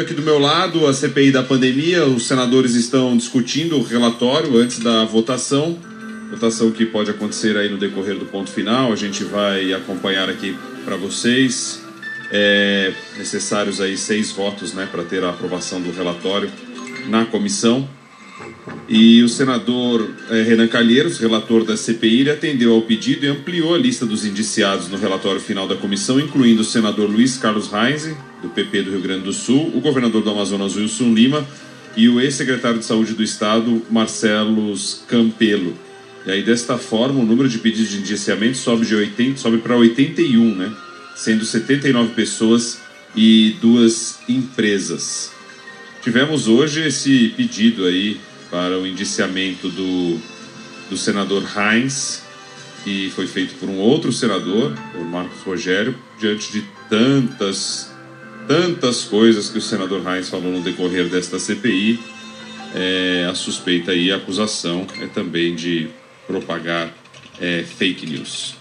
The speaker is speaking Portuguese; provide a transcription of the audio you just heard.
Aqui do meu lado, a CPI da pandemia, os senadores estão discutindo o relatório antes da votação. Votação que pode acontecer aí no decorrer do ponto final. A gente vai acompanhar aqui para vocês. É necessários aí seis votos, né, para ter a aprovação do relatório na comissão. E o senador é, Renan Calheiros, relator da CPI, ele atendeu ao pedido e ampliou a lista dos indiciados no relatório final da comissão, incluindo o senador Luiz Carlos Reis, do PP do Rio Grande do Sul, o governador do Amazonas, Wilson Lima, e o ex-secretário de Saúde do Estado, Marcelo Campelo. E aí, desta forma, o número de pedidos de indiciamento sobe, de 80, sobe para 81, né? sendo 79 pessoas e duas empresas. Tivemos hoje esse pedido aí para o indiciamento do, do senador Heinz, que foi feito por um outro senador, o Marcos Rogério, diante de tantas, tantas coisas que o senador Heinz falou no decorrer desta CPI. É, a suspeita e a acusação é também de propagar é, fake news.